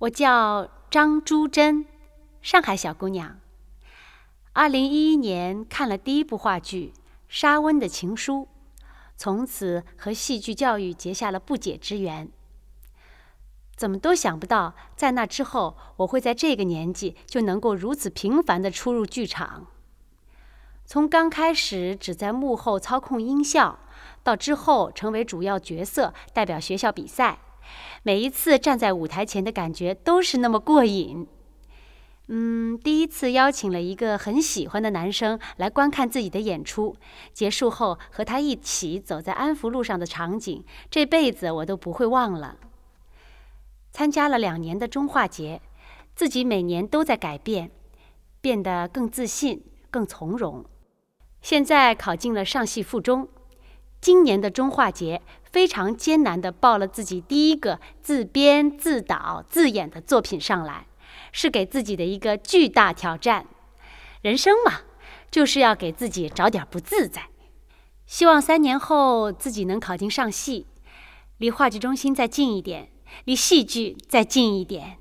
我叫张珠珍，上海小姑娘。二零一一年看了第一部话剧《沙温的情书》，从此和戏剧教育结下了不解之缘。怎么都想不到，在那之后，我会在这个年纪就能够如此频繁地出入剧场。从刚开始只在幕后操控音效，到之后成为主要角色，代表学校比赛。每一次站在舞台前的感觉都是那么过瘾。嗯，第一次邀请了一个很喜欢的男生来观看自己的演出，结束后和他一起走在安福路上的场景，这辈子我都不会忘了。参加了两年的中化节，自己每年都在改变，变得更自信、更从容。现在考进了上戏附中。今年的中化节非常艰难地报了自己第一个自编自导自演的作品上来，是给自己的一个巨大挑战。人生嘛，就是要给自己找点不自在。希望三年后自己能考进上戏，离话剧中心再近一点，离戏剧再近一点。